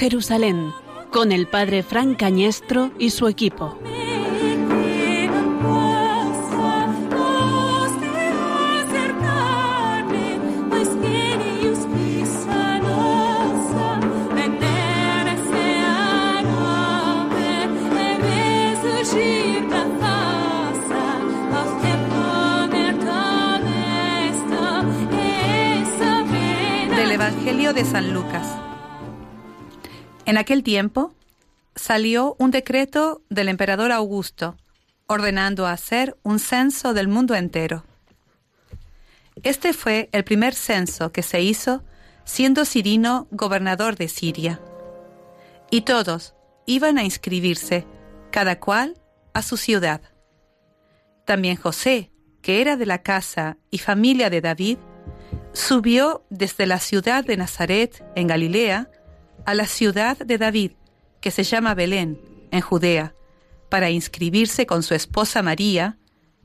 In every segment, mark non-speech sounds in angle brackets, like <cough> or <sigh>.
Jerusalén, con el padre Frank Cañestro y su equipo. Evangelio de San Lucas. En aquel tiempo salió un decreto del emperador Augusto ordenando hacer un censo del mundo entero. Este fue el primer censo que se hizo siendo Cirino gobernador de Siria. Y todos iban a inscribirse, cada cual a su ciudad. También José, que era de la casa y familia de David, subió desde la ciudad de Nazaret, en Galilea, a la ciudad de David, que se llama Belén, en Judea, para inscribirse con su esposa María,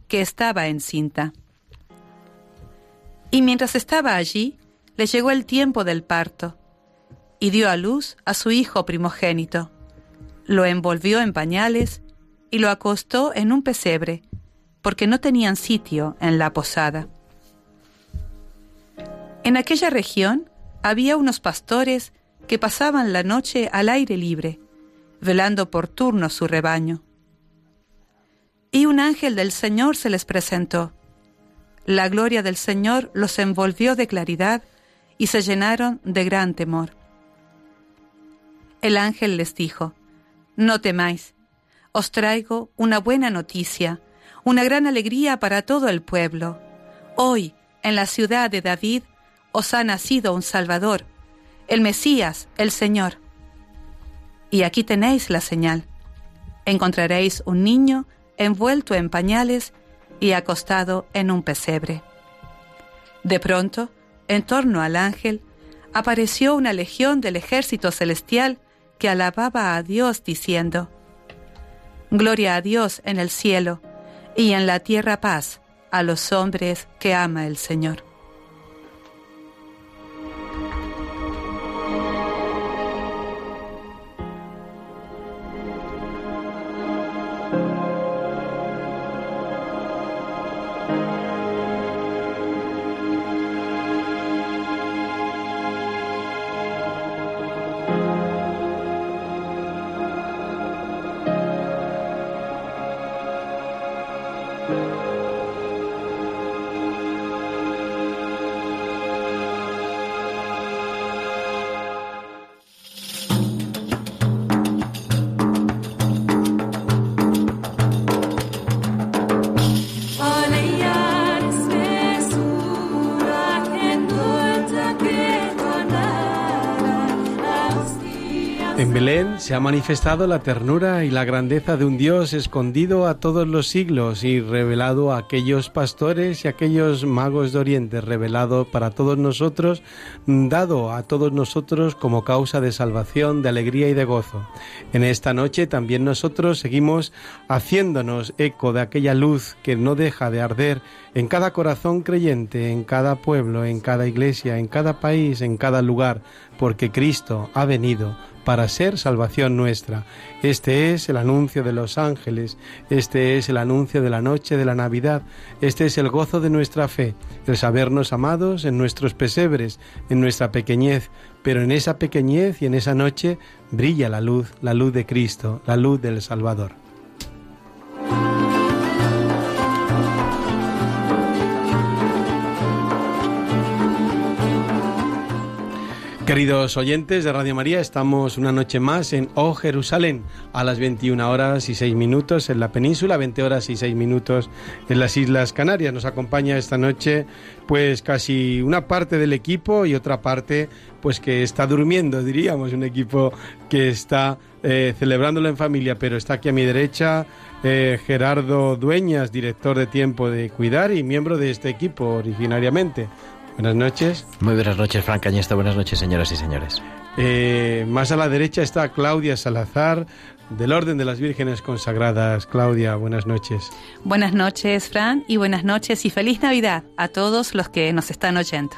que estaba encinta. Y mientras estaba allí, le llegó el tiempo del parto, y dio a luz a su hijo primogénito. Lo envolvió en pañales y lo acostó en un pesebre, porque no tenían sitio en la posada. En aquella región había unos pastores que pasaban la noche al aire libre, velando por turno su rebaño. Y un ángel del Señor se les presentó. La gloria del Señor los envolvió de claridad y se llenaron de gran temor. El ángel les dijo, No temáis, os traigo una buena noticia, una gran alegría para todo el pueblo. Hoy, en la ciudad de David, os ha nacido un Salvador, el Mesías, el Señor. Y aquí tenéis la señal. Encontraréis un niño envuelto en pañales y acostado en un pesebre. De pronto, en torno al ángel, apareció una legión del ejército celestial que alababa a Dios diciendo, Gloria a Dios en el cielo y en la tierra paz a los hombres que ama el Señor. Belén se ha manifestado la ternura y la grandeza de un Dios escondido a todos los siglos y revelado a aquellos pastores y aquellos magos de Oriente, revelado para todos nosotros, dado a todos nosotros como causa de salvación, de alegría y de gozo. En esta noche también nosotros seguimos haciéndonos eco de aquella luz que no deja de arder en cada corazón creyente, en cada pueblo, en cada iglesia, en cada país, en cada lugar, porque Cristo ha venido para ser salvación nuestra. Este es el anuncio de los ángeles, este es el anuncio de la noche de la Navidad, este es el gozo de nuestra fe, el sabernos amados en nuestros pesebres, en nuestra pequeñez, pero en esa pequeñez y en esa noche brilla la luz, la luz de Cristo, la luz del Salvador. Queridos oyentes de Radio María, estamos una noche más en Oh Jerusalén, a las 21 horas y 6 minutos en la península, 20 horas y 6 minutos en las Islas Canarias. Nos acompaña esta noche pues casi una parte del equipo y otra parte pues que está durmiendo, diríamos, un equipo que está eh, celebrándolo en familia, pero está aquí a mi derecha eh, Gerardo Dueñas, director de Tiempo de Cuidar y miembro de este equipo originariamente. Buenas noches. Muy buenas noches, Frank Cañesta. Buenas noches, señoras y señores. Eh, más a la derecha está Claudia Salazar, del Orden de las Vírgenes Consagradas. Claudia, buenas noches. Buenas noches, Fran, y buenas noches y feliz Navidad a todos los que nos están oyendo.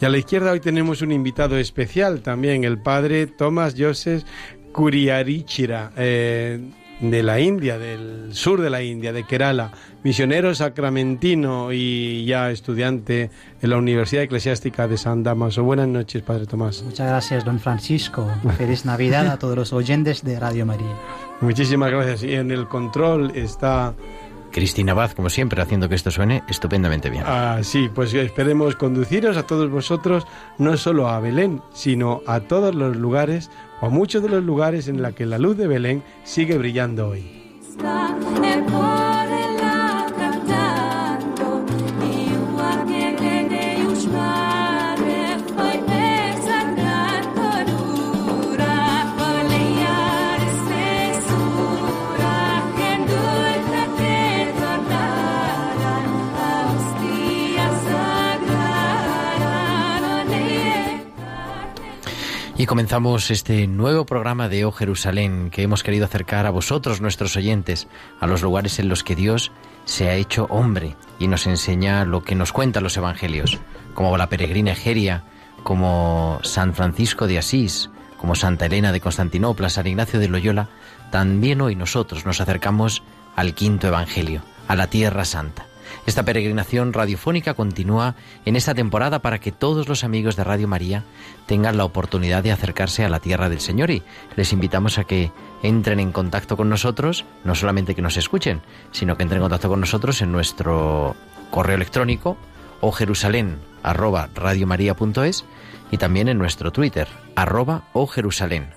Y a la izquierda hoy tenemos un invitado especial también, el padre Tomás Joseph Kuriarichira, eh, de la India, del sur de la India, de Kerala, misionero sacramentino y ya estudiante en la Universidad Eclesiástica de San Damaso. Buenas noches, Padre Tomás. Muchas gracias, don Francisco. Feliz Navidad a todos los oyentes de Radio María. Muchísimas gracias. Y en el control está... Cristina Baz, como siempre, haciendo que esto suene estupendamente bien. Ah, sí, pues esperemos conduciros a todos vosotros, no solo a Belén, sino a todos los lugares o muchos de los lugares en la que la luz de Belén sigue brillando hoy. Y comenzamos este nuevo programa de Oh Jerusalén que hemos querido acercar a vosotros, nuestros oyentes, a los lugares en los que Dios se ha hecho hombre y nos enseña lo que nos cuentan los evangelios, como la peregrina Egeria, como San Francisco de Asís, como Santa Elena de Constantinopla, San Ignacio de Loyola, también hoy nosotros nos acercamos al quinto evangelio, a la Tierra Santa. Esta peregrinación radiofónica continúa en esta temporada para que todos los amigos de Radio María tengan la oportunidad de acercarse a la tierra del Señor y les invitamos a que entren en contacto con nosotros, no solamente que nos escuchen, sino que entren en contacto con nosotros en nuestro correo electrónico o jerusalén y también en nuestro Twitter arroba o o jerusalén.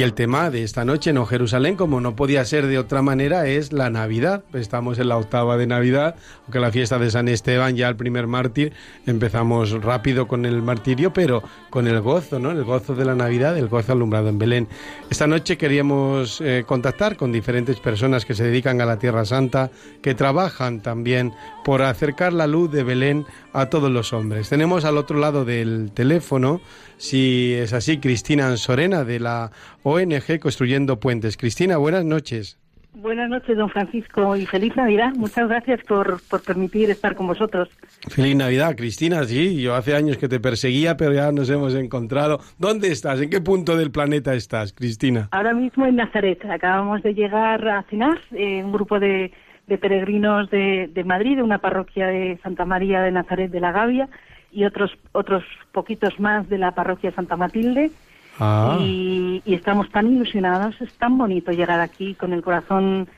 Y el tema de esta noche en Jerusalén, como no podía ser de otra manera, es la Navidad. Estamos en la octava de Navidad, aunque la fiesta de San Esteban, ya el primer mártir, empezamos rápido con el martirio, pero con el gozo, ¿no? El gozo de la Navidad, el gozo alumbrado en Belén. Esta noche queríamos eh, contactar con diferentes personas que se dedican a la Tierra Santa, que trabajan también por acercar la luz de Belén a todos los hombres. Tenemos al otro lado del teléfono si es así, Cristina Sorena de la ONG Construyendo Puentes. Cristina, buenas noches. Buenas noches, don Francisco, y feliz Navidad. Muchas gracias por, por, permitir estar con vosotros. Feliz Navidad, Cristina. Sí, yo hace años que te perseguía, pero ya nos hemos encontrado. ¿Dónde estás? ¿En qué punto del planeta estás, Cristina? Ahora mismo en Nazaret. Acabamos de llegar a cenar, eh, un grupo de, de peregrinos de, de Madrid, de una parroquia de Santa María de Nazaret de la Gavia, y otros otros poquitos más de la parroquia Santa Matilde. Ah. Y, estamos tan ilusionados, es tan bonito llegar aquí con el corazón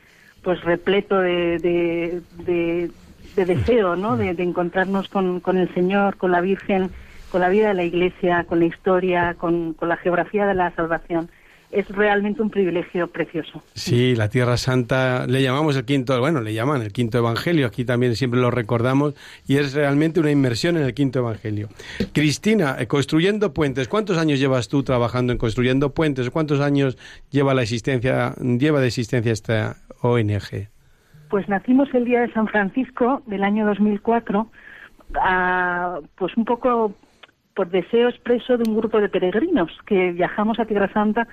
pues repleto de, de, deseo, ¿no? De, encontrarnos con, con, el Señor, con la Virgen, con la vida de la Iglesia, con la historia, con, con la geografía de la salvación es realmente un privilegio precioso. Sí, la Tierra Santa le llamamos el quinto, bueno, le llaman el quinto evangelio, aquí también siempre lo recordamos y es realmente una inmersión en el quinto evangelio. Cristina, eh, construyendo puentes, ¿cuántos años llevas tú trabajando en construyendo puentes? ¿Cuántos años lleva la existencia lleva de existencia esta ONG? Pues nacimos el día de San Francisco del año 2004, pues un poco por deseo expreso de un grupo de peregrinos que viajamos a Tierra Santa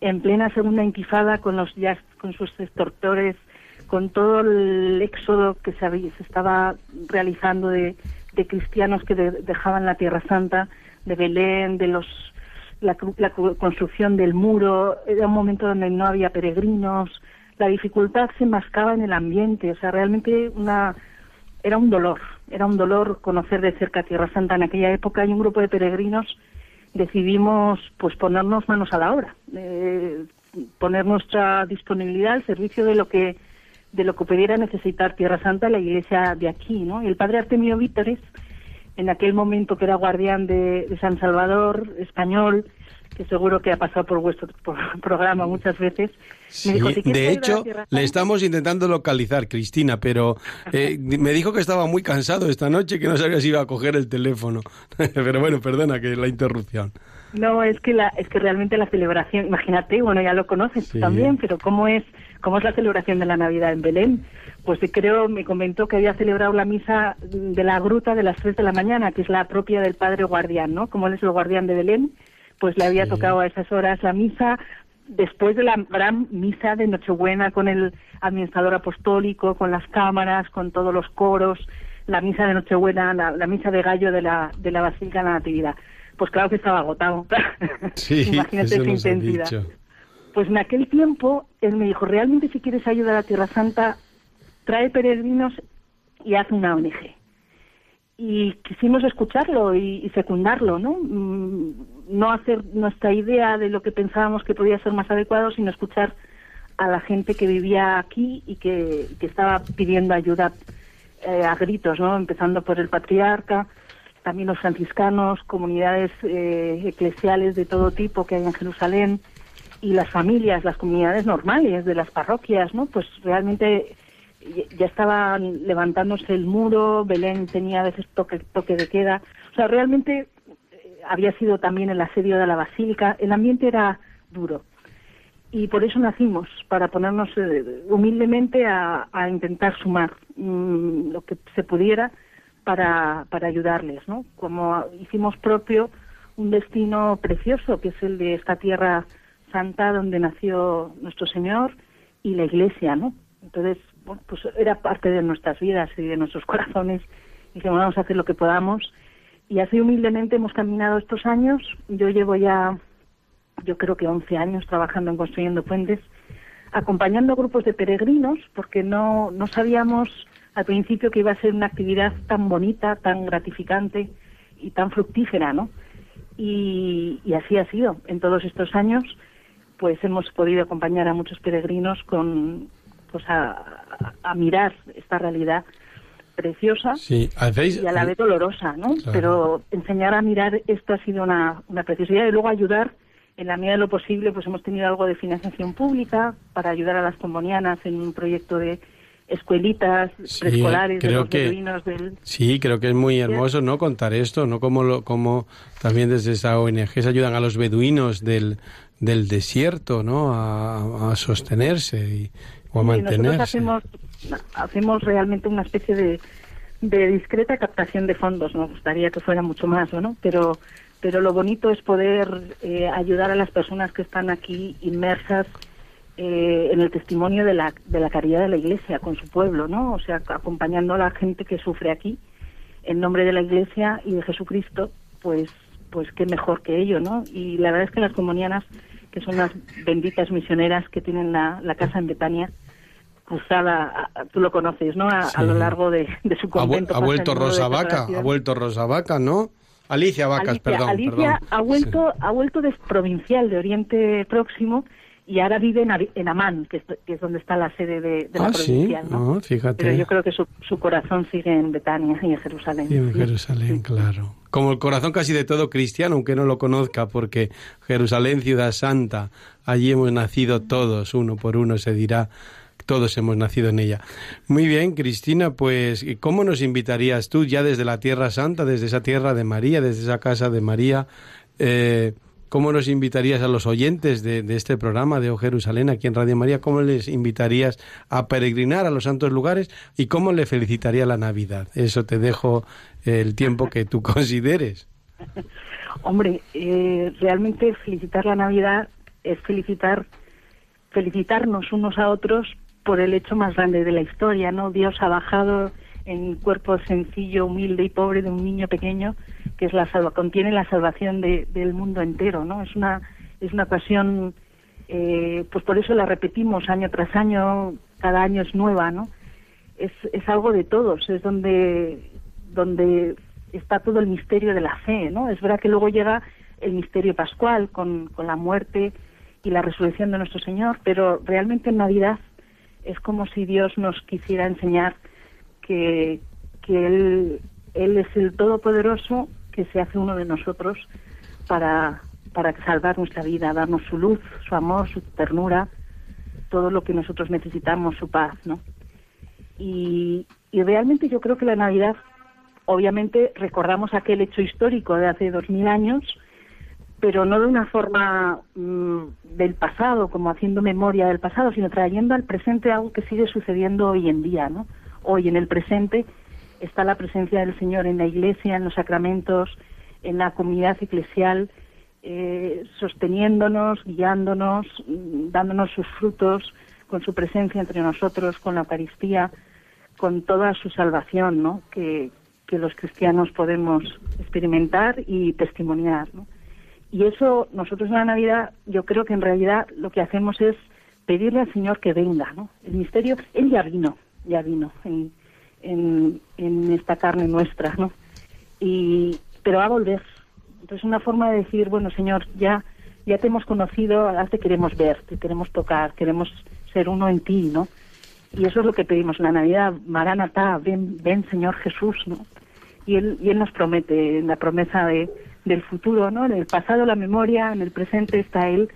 en plena segunda intifada con los jazz, con sus extortores, con todo el éxodo que se, se estaba realizando de, cristianos que dejaban la Tierra Santa, de Belén, de los la, construcción del muro, era un momento donde no había peregrinos, la dificultad se mascaba en el ambiente, o sea, realmente una era un dolor, era un dolor conocer de cerca Tierra Santa. En aquella época y un grupo de peregrinos decidimos pues ponernos manos a la obra, eh, poner nuestra disponibilidad al servicio de lo que de lo que pudiera necesitar Tierra Santa la iglesia de aquí, ¿no? Y el padre Artemio Vítores, en aquel momento que era guardián de, San Salvador español, que seguro que ha pasado por vuestro <laughs> programa muchas veces. Me dijo, de hecho, le estamos intentando localizar, Cristina, pero eh, <laughs> me dijo que estaba muy cansado esta noche, que no sabía si iba a coger el teléfono. <laughs> pero bueno, perdona que la interrupción. No, es que la, es que realmente la celebración, imagínate, bueno, ya lo conoces también, pero cómo es, cómo es la celebración de la Navidad en Belén. Pues creo, me comentó que había celebrado la misa de la gruta de las tres de la mañana, que es la propia del Padre Guardián, ¿no? Como él es el guardián de Belén, pues le había tocado a esas horas la misa después de la gran misa de Nochebuena con el administrador apostólico, con las cámaras, con todos los coros, la misa de Nochebuena, la, misa de gallo de la, de la Basílica de la Natividad. Pues claro que estaba agotado. <laughs> Sí, <laughs> Imagínate esa intensidad. Pues en aquel tiempo él me dijo, realmente si quieres ayudar a Tierra Santa, trae peregrinos y haz una ONG. Y quisimos escucharlo y, secundarlo, ¿no? Mm, no hacer nuestra idea de lo que pensábamos que podía ser más adecuado, sino escuchar a la gente que vivía aquí y que, estaba pidiendo ayuda eh, a gritos, ¿no? Empezando por el patriarca, también los franciscanos, comunidades eh, eclesiales de todo tipo que hay en Jerusalén y las familias, las comunidades normales de las parroquias, ¿no? Pues realmente ya estaba levantándose el muro, Belén tenía a veces toque, toque de queda. O sea, realmente eh, había sido también el asedio de la basílica. El ambiente era duro. Y por eso nacimos, para ponernos eh, humildemente a, intentar sumar mm, lo que se pudiera para, para ayudarles, ¿no? Como hicimos propio un destino precioso, que es el de esta tierra santa donde nació nuestro Señor y la Iglesia, ¿no? Entonces, pues era parte de nuestras vidas y de nuestros corazones. Y dijimos, vamos a hacer lo que podamos. Y así humildemente hemos caminado estos años. Yo llevo ya, yo creo que 11 años trabajando en Construyendo Puentes, acompañando grupos de peregrinos, porque no, no sabíamos al principio que iba a ser una actividad tan bonita, tan gratificante y tan fructífera, ¿no? Y, y así ha sido. En todos estos años, pues hemos podido acompañar a muchos peregrinos con, pues a, a, mirar esta realidad preciosa y a la vez dolorosa, ¿no? Pero enseñar a mirar esto ha sido una, una preciosidad y luego ayudar en la medida de lo posible, pues hemos tenido algo de financiación pública para ayudar a las combonianas en un proyecto de escuelitas preescolares creo de que, del... Sí, creo que es muy hermoso, ¿no? Contar esto, ¿no? Como, lo, como también desde esa ONG se ayudan a los beduinos del, del desierto, ¿no? A, a sostenerse y, o nosotros hacemos, hacemos realmente una especie de, de discreta captación de fondos. Nos gustaría que fuera mucho más, ¿no? Pero, pero lo bonito es poder eh, ayudar a las personas que están aquí inmersas eh, en el testimonio de la, de la caridad de la Iglesia con su pueblo, ¿no? O sea, acompañando a la gente que sufre aquí en nombre de la Iglesia y de Jesucristo, pues, pues qué mejor que ello, ¿no? Y la verdad es que las comunianas que son las benditas misioneras que tienen la, casa en Betania, cruzada, tú lo conoces, ¿no? A, lo largo de, su convento. Ha, vuelto Rosa Vaca, ha vuelto Rosa Vaca, ¿no? Alicia Vacas, perdón. Alicia ha vuelto, ha vuelto de provincial de Oriente Próximo y ahora vive en, Amán, que es, donde está la sede de, la ah, provincial. ¿no? fíjate. Pero yo creo que su, su, corazón sigue en Betania y en Jerusalén. Y en Jerusalén, claro como el corazón casi de todo cristiano, aunque no lo conozca, porque Jerusalén, ciudad santa, allí hemos nacido todos, uno por uno se dirá, todos hemos nacido en ella. Muy bien, Cristina, pues, ¿cómo nos invitarías tú ya desde la Tierra Santa, desde esa tierra de María, desde esa casa de María? Eh, ¿Cómo nos invitarías a los oyentes de, este programa de O Jerusalén aquí en Radio María? ¿Cómo les invitarías a peregrinar a los santos lugares? ¿Y cómo le felicitaría la Navidad? Eso te dejo el tiempo que tú <laughs> consideres. Hombre, eh, realmente felicitar la Navidad es felicitar, felicitarnos unos a otros por el hecho más grande de la historia, ¿no? Dios ha bajado en cuerpo sencillo, humilde y pobre de un niño pequeño que es la salva, contiene la salvación del mundo entero, ¿no? Es una es una ocasión, eh, pues por eso la repetimos año tras año, cada año es nueva, ¿no? Es, es algo de todos, es donde donde está todo el misterio de la fe, ¿no? Es verdad que luego llega el misterio pascual con, con la muerte y la resurrección de nuestro Señor, pero realmente en Navidad es como si Dios nos quisiera enseñar que, que él, él es el Todopoderoso que se hace uno de nosotros para, para salvar nuestra vida, darnos su luz, su amor, su ternura, todo lo que nosotros necesitamos, su paz, ¿no? Y, y realmente yo creo que la Navidad, obviamente recordamos aquel hecho histórico de hace dos mil años, pero no de una forma mm, del pasado, como haciendo memoria del pasado, sino trayendo al presente algo que sigue sucediendo hoy en día, ¿no? Hoy en el presente está la presencia del Señor en la iglesia, en los sacramentos, en la comunidad eclesial, eh, sosteniéndonos, guiándonos, mm, dándonos sus frutos, con su presencia entre nosotros, con la Eucaristía, con toda su salvación, ¿no? Que, que los cristianos podemos experimentar y testimoniar, ¿no? Y eso, nosotros en la Navidad, yo creo que en realidad lo que hacemos es pedirle al Señor que venga, ¿no? El misterio, Él ya vino, ya vino en, en, en esta carne nuestra, ¿no? Y, pero va a volver. Entonces, una forma de decir, bueno, Señor, ya, ya te hemos conocido, ahora te queremos ver, te queremos tocar, queremos ser uno en ti, ¿no? Y eso es lo que pedimos en la Navidad, Maranatá, ven, ven Señor Jesús, ¿no? Y Él, y él nos promete, la promesa de del futuro, ¿no? En el pasado la memoria, en el presente está él,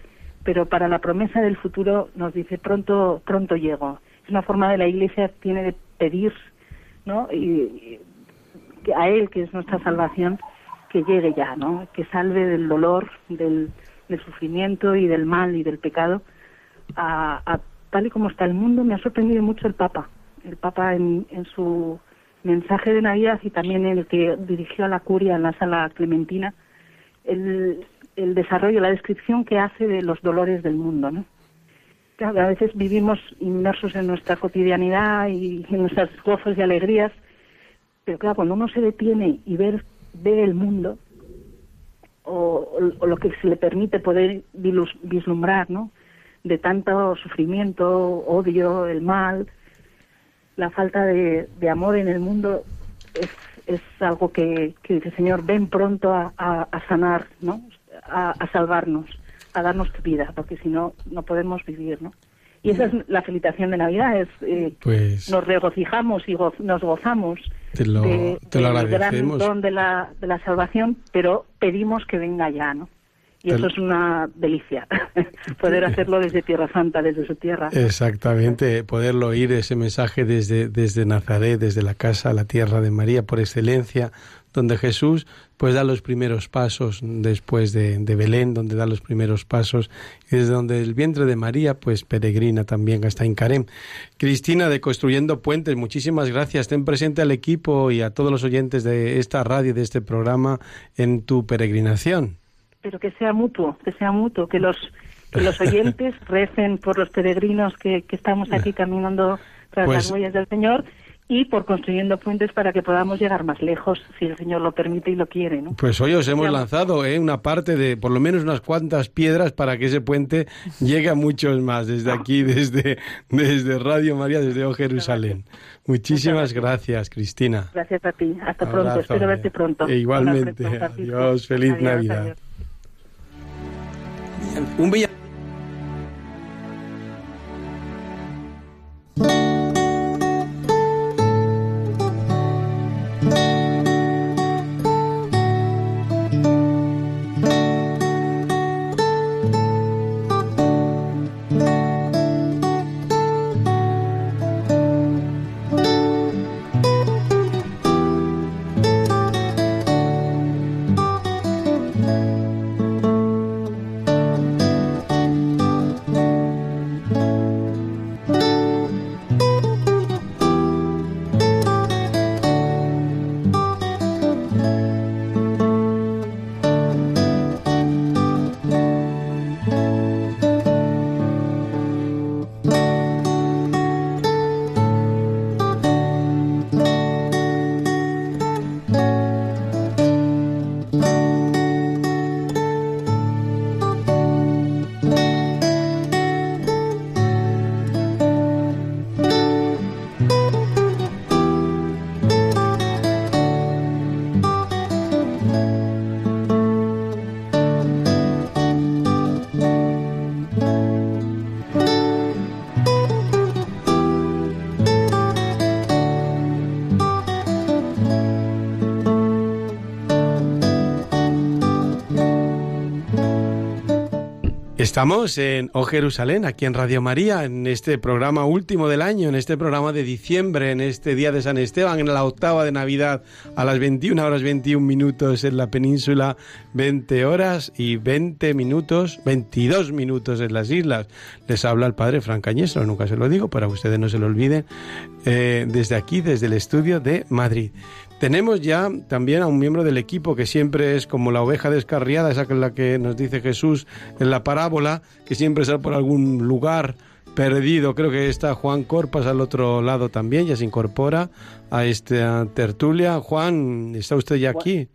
pero para la promesa del futuro nos dice pronto, pronto llego. Es una forma de la Iglesia tiene de pedir, ¿no? Y, a él que es nuestra salvación que llegue ya, ¿no? Que salve del dolor, del, del sufrimiento y del mal y del pecado a, a, tal y como está el mundo. Me ha sorprendido mucho el Papa, el Papa en su mensaje de Navidad y también el que dirigió a la curia en la sala clementina, el, el desarrollo, la descripción que hace de los dolores del mundo. ¿no? Claro, a veces vivimos inmersos en nuestra cotidianidad y en nuestras gozos y alegrías, pero claro, cuando uno se detiene y ver, ve el mundo, o, o, lo que se le permite poder vislumbrar, ¿no? De tanto sufrimiento, odio, el mal, la falta de, de amor en el mundo es, es algo que, que dice, Señor, ven pronto a, a, a sanar, ¿no? A, a, salvarnos, a darnos tu vida, porque si no, no podemos vivir, ¿no? Y esa es la felicitación de Navidad, es eh, pues, nos regocijamos y go nos gozamos te lo, de, te lo del gran don de la, de la salvación, pero pedimos que venga ya, ¿no? Y eso es una delicia, <laughs> poder hacerlo desde Tierra Santa, desde su tierra. Exactamente, poderlo oír ese mensaje desde, desde Nazaret, desde la casa, la tierra de María por excelencia, donde Jesús pues da los primeros pasos después de, de, Belén, donde da los primeros pasos, y desde donde el vientre de María pues peregrina también hasta Incarem. Cristina de Construyendo Puentes, muchísimas gracias. Ten presente al equipo y a todos los oyentes de esta radio, de este programa, en tu peregrinación pero que sea mutuo, que sea mutuo, que los que los oyentes <laughs> recen por los peregrinos que, que estamos aquí caminando tras pues, las huellas del Señor y por construyendo puentes para que podamos llegar más lejos, si el Señor lo permite y lo quiere. ¿no? Pues hoy os hemos lanzado ¿eh? una parte de por lo menos unas cuantas piedras para que ese puente <laughs> llegue a muchos más, desde aquí, <laughs> desde, desde Radio María, desde O Jerusalén. Muchísimas gracias, Cristina. Gracias a ti. Hasta pronto. Espero verte pronto. E igualmente. Adiós. Feliz adiós, Navidad. Adiós. Un villa Estamos en O Jerusalén, aquí en Radio María, en este programa último del año, en este programa de diciembre, en este día de San Esteban, en la octava de Navidad, a las 21 horas 21 minutos en la península, 20 horas y 20 minutos, 22 minutos en las islas. Les habla el padre Fran Cañestro, nunca se lo digo, para ustedes no se lo olviden, eh, desde aquí, desde el estudio de Madrid. Tenemos ya también a un miembro del equipo que siempre es como la oveja descarriada, esa que es la que nos dice Jesús en la parábola, que siempre está por algún lugar perdido. Creo que está Juan Corpas al otro lado también, ya se incorpora a esta tertulia. Juan, ¿está usted ya aquí?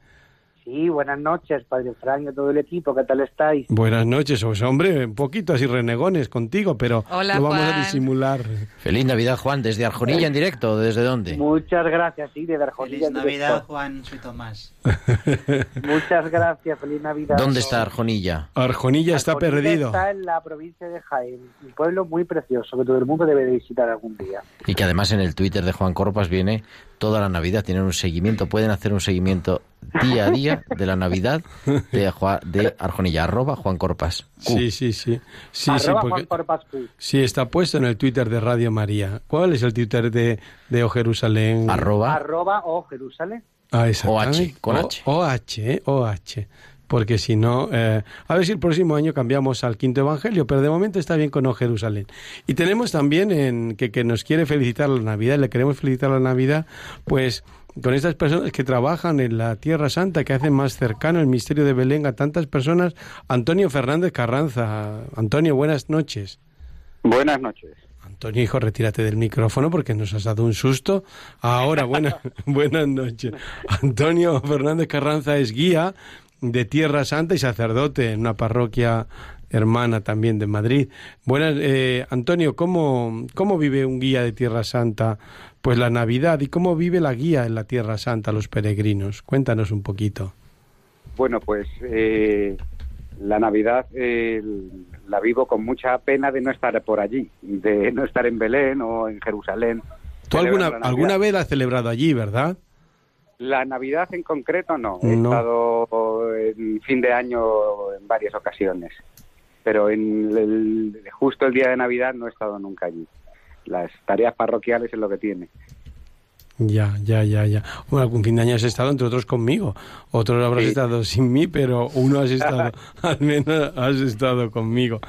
Sí, buenas noches, Padre Frank y a todo el equipo, ¿qué tal estáis? Buenas noches, pues, hombre, un poquito así renegones contigo, pero Hola, lo vamos a disimular. Feliz Navidad, Juan, desde Arjonilla en directo, ¿desde dónde? Muchas gracias, sí, de Arjonilla. Feliz en Navidad, directo. Juan, soy Tomás. <laughs> Muchas gracias, feliz Navidad. ¿Dónde está Arjonilla? Arjonilla está Arjonilla perdido. Está en la provincia de Jaén, un pueblo muy precioso que todo el mundo debe de visitar algún día. Y que además en el Twitter de Juan Corpas viene toda la Navidad, tienen un seguimiento, pueden hacer un seguimiento día a día de la Navidad de, Arjonilla, arroba Juan Corpas. Q. Sí, sí, sí. Sí, sí, Juan Corpas Q. sí, está puesto en el Twitter de Radio María. ¿Cuál es el Twitter de, de O Jerusalén? Arroba Arroba o Jerusalén. Ah, exactamente. OH, con O- H. OH, eh, OH. Porque si no, eh, a ver si el próximo año cambiamos al quinto evangelio, pero de momento está bien con O Jerusalén. Y tenemos también en que, que nos quiere felicitar la Navidad, le queremos felicitar la Navidad, pues con estas personas que trabajan en la Tierra Santa, que hacen más cercano el misterio de Belén a tantas personas. Antonio Fernández Carranza. Antonio, buenas noches. Buenas noches. Antonio, hijo, retírate del micrófono porque nos has dado un susto. Ahora, buena- <laughs> buenas noches. Antonio Fernández Carranza es guía de Tierra Santa y sacerdote en una parroquia hermana también de Madrid. Buenas, eh, Antonio, ¿cómo, ¿cómo vive un guía de Tierra Santa pues la Navidad y cómo vive la guía en la Tierra Santa los peregrinos? Cuéntanos un poquito. Bueno, pues eh, la Navidad eh, la vivo con mucha pena de no estar por allí, de no estar en Belén o en Jerusalén. ¿Tú alguna, alguna vez la has celebrado allí, verdad? La Navidad en concreto no. He No. estado en fin de año en varias ocasiones, pero en el- justo el día de Navidad no he estado nunca allí. Las tareas parroquiales es lo que tiene. Ya, ya, ya, ya. Bueno, algún fin de año has estado, entre otros, conmigo. Otros habrás Sí. estado sin mí, pero uno has estado, <laughs> al menos has estado conmigo.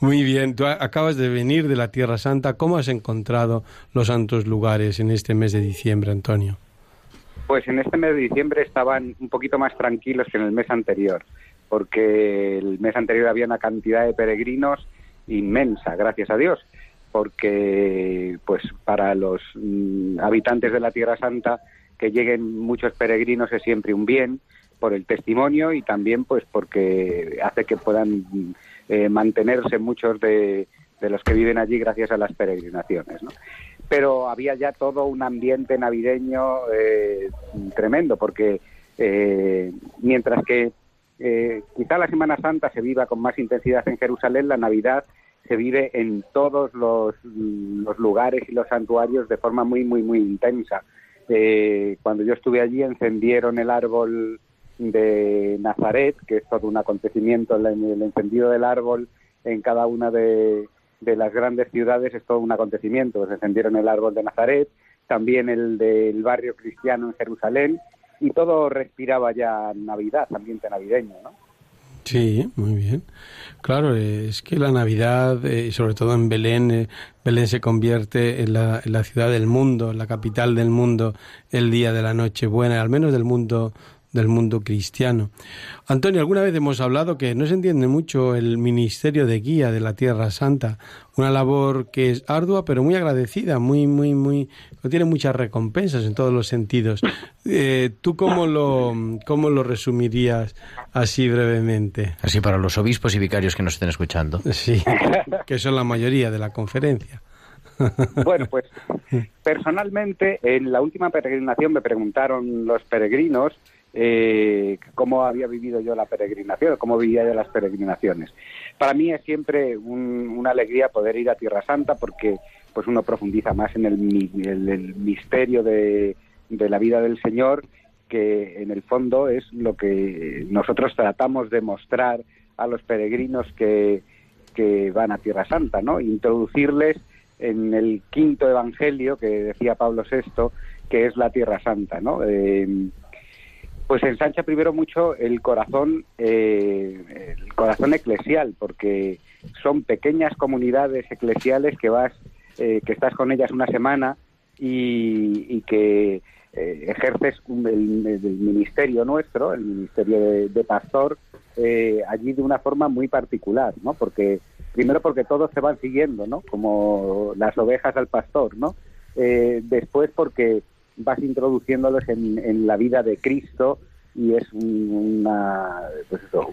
Muy bien. Tú acabas de venir de la Tierra Santa. ¿Cómo has encontrado los santos lugares en este mes de diciembre, Antonio? Pues en este mes de diciembre estaban un poquito más tranquilos que en el mes anterior, porque el mes anterior había una cantidad de peregrinos inmensa, gracias a Dios, porque pues para los mm, habitantes de la Tierra Santa que lleguen muchos peregrinos es siempre un bien por el testimonio y también pues porque hace que puedan mm, eh, mantenerse muchos de, de los que viven allí gracias a las peregrinaciones, ¿no? pero había ya todo un ambiente navideño eh, tremendo, porque eh, mientras que eh, quizá la Semana Santa se viva con más intensidad en Jerusalén, la Navidad se vive en todos los, lugares y los santuarios de forma muy, muy, muy intensa. Eh, cuando yo estuve allí encendieron el árbol de Nazaret, que es todo un acontecimiento, el, encendido del árbol en cada una de, de las grandes ciudades es todo un acontecimiento. Se encendieron el árbol de Nazaret, también el del barrio cristiano en Jerusalén, y todo respiraba ya Navidad, ambiente navideño, ¿no? Sí, muy bien. Claro, es que la Navidad, eh, sobre todo en Belén, eh, Belén se convierte en la, ciudad del mundo, la capital del mundo, el día de la Nochebuena, al menos del mundo del mundo cristiano. Antonio, alguna vez hemos hablado que no se entiende mucho el ministerio de guía de la Tierra Santa, una labor que es ardua pero muy agradecida, muy, muy, muy, que tiene muchas recompensas en todos los sentidos. Eh, ¿Tú cómo lo, cómo lo resumirías así brevemente? Así para los obispos y vicarios que nos estén escuchando. Sí, que son la mayoría de la conferencia. Bueno, pues personalmente en la última peregrinación me preguntaron los peregrinos eh, cómo había vivido yo la peregrinación, cómo vivía yo las peregrinaciones. Para mí es siempre un- una alegría poder ir a Tierra Santa porque pues uno profundiza más en el, el- el misterio de, de la vida del Señor que en el fondo es lo que nosotros tratamos de mostrar a los peregrinos que que van a Tierra Santa, ¿no? Introducirles en el quinto evangelio que decía Pablo VI, que es la Tierra Santa, ¿no? Eh, pues ensancha primero mucho el corazón, eh, el corazón eclesial, porque son pequeñas comunidades eclesiales que vas, eh, que estás con ellas una semana y, que ejerces el, ministerio nuestro, el ministerio de, pastor, allí de una forma muy particular, ¿no? Porque primero porque todos se van siguiendo, ¿no? Como las ovejas al pastor, ¿no? después porque vas introduciéndolos en, la vida de Cristo y es una, pues eso,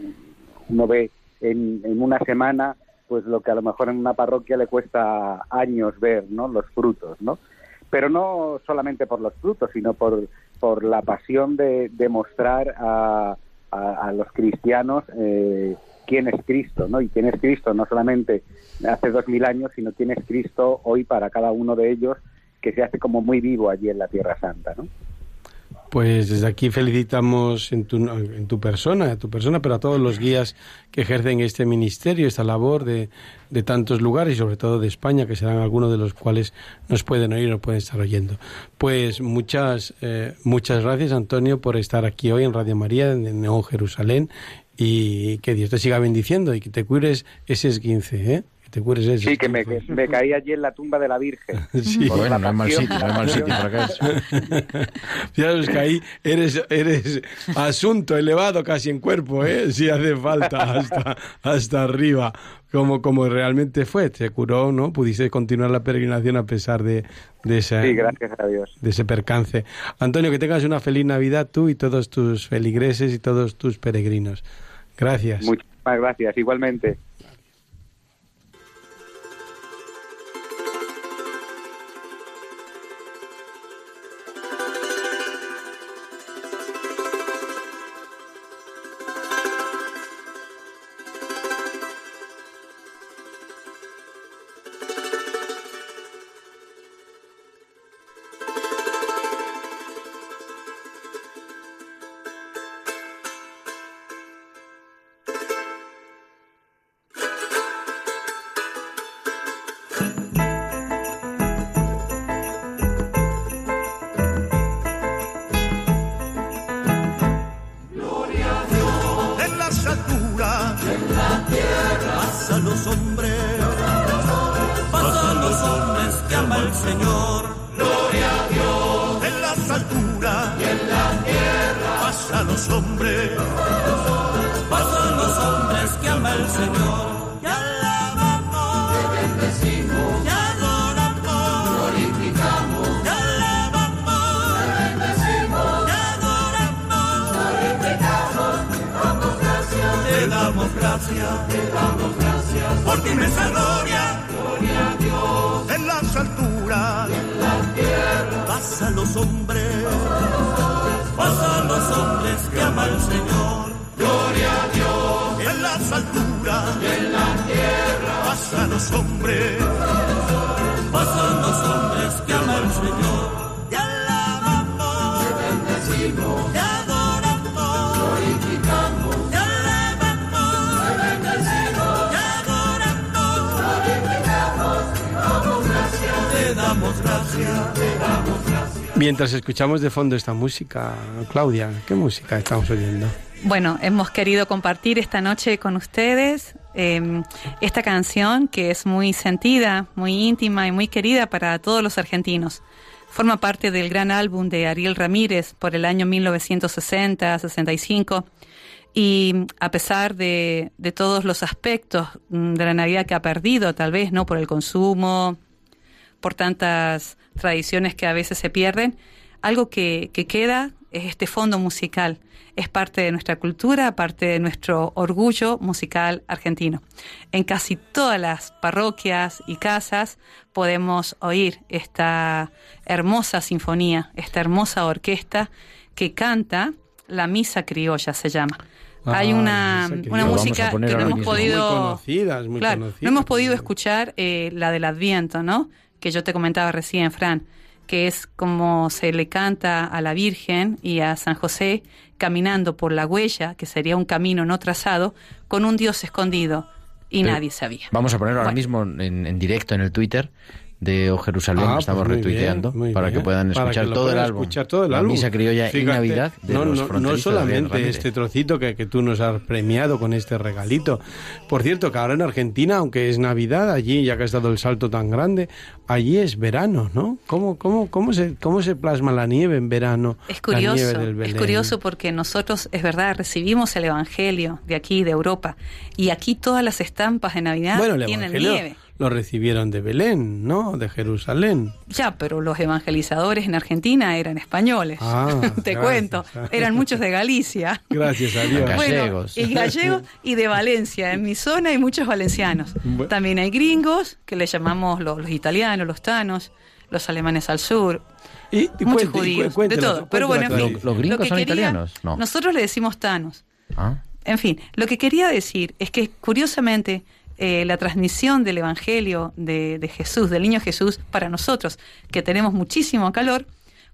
uno ve en, una semana pues lo que a lo mejor en una parroquia le cuesta años ver, ¿no? Los frutos, ¿no? Pero no solamente por los frutos, sino por, por la pasión de, demostrar a, a, los cristianos eh, quién es Cristo, ¿no? Y quién es Cristo no solamente hace dos mil años, sino quién es Cristo hoy para cada uno de ellos que se hace como muy vivo allí en la Tierra Santa, ¿no? Pues desde aquí felicitamos en tu, en tu persona, a tu persona, pero a todos los guías que ejercen este ministerio, esta labor de, tantos lugares y sobre todo de España, que serán algunos de los cuales nos pueden oír o pueden estar oyendo. Pues muchas, eh, muchas gracias, Antonio, por estar aquí hoy en Radio María, en Neo Jerusalén, y que Dios te siga bendiciendo y que te cures ese esguince, ¿eh? Sí, que me, me, caí allí en la tumba de la Virgen. <laughs> Sí, bueno, no es mal sitio, no es mal sitio para Fijaros <laughs> que ahí eres, eres asunto elevado casi en cuerpo, ¿eh? Si hace falta, hasta, hasta arriba, como, como realmente fue. Te curó, ¿no? Pudiste continuar la peregrinación a pesar de, de, ese, sí, gracias a Dios. de ese percance. Antonio, que tengas una feliz Navidad tú y todos tus feligreses y todos tus peregrinos. Gracias. Muchísimas gracias, igualmente. Pasan los hombres que ama el Señor. Y alabamos, te bendecimos, y adoramos, glorificamos, y alabamos, te bendecimos, y adoramos, glorificamos, damos gracias, te damos gracias, te damos gracias, por tu inmensa gloria, gloria a Dios, en las alturas, y en la tierra, pasa los hombres llama el Señor. Gloria a Dios. En las alturas. En la tierra. Pasan los hombres. Pasan los hombres que ama el Señor. Te alabamos. Te bendecimos. Te adoramos. Glorificamos. Te alabamos. Te bendecimos. Te adoramos. Glorificamos. Te damos gracias. Te damos gracias. Te damos Mientras escuchamos de fondo esta música, Claudia, ¿qué música estamos oyendo? Bueno, hemos querido compartir esta noche con ustedes em, esta canción que es muy sentida, muy íntima y muy querida para todos los argentinos. Forma parte del gran álbum de Ariel Ramírez por el año 1960-65 y a pesar de, de, todos los aspectos mm, de la Navidad que ha perdido, tal vez, ¿no? Por el consumo, por tantas tradiciones que a veces se pierden, algo que, queda es este fondo musical. Es parte de nuestra cultura, parte de nuestro orgullo musical argentino. En casi todas las parroquias y casas podemos oír esta hermosa sinfonía, esta hermosa orquesta que canta la misa criolla, se llama. Hay ah, una, una música que no hemos podido, no hemos podido escuchar eh, la del Adviento, ¿no? Que yo te comentaba recién, Fran que es como se le canta a la Virgen y a San José caminando por la huella, que sería un camino no trazado, con un Dios escondido. y Pero nadie sabía. Vamos a ponerlo ahora Bueno. mismo en, en directo en el Twitter de O Jerusalén, Ah, que estamos pues retuiteando, bien, para bien. que puedan escuchar que todo el puedan álbum. escuchar todo el la misa criolla y Fíjate, Navidad de no, los no, no solamente este trocito que, que tú nos has premiado con este regalito. Por cierto, que ahora en Argentina, aunque es Navidad, allí, ya que ha estado el salto tan grande, allí es verano, ¿no? ¿Cómo, cómo, cómo, se, cómo se plasma la nieve en verano? Es La nieve curioso, es curioso porque nosotros, es verdad, recibimos el Evangelio de aquí, de Europa, y aquí todas las estampas de Navidad Bueno, tienen Evangelio nieve. Lo recibieron de Belén, ¿no? De Jerusalén. Ya, pero los evangelizadores en Argentina eran españoles. Ah, <laughs> Te gracias. cuento, eran muchos de Galicia. Gracias a Dios. Bueno, Gallegos. y gallegos y de Valencia. En mi zona hay muchos valencianos. También hay gringos, que le llamamos los, los italianos, los tanos, los alemanes al sur. Y, y muchos cuente- judíos, cuente de todo. Pero bueno, en fin. ¿Los- los gringos lo que son quería- italianos? No. Nosotros le decimos tanos. Ah, En fin, lo que quería decir es que curiosamente eh, la transmisión del Evangelio de, de Jesús, del niño Jesús, para nosotros, que tenemos muchísimo calor,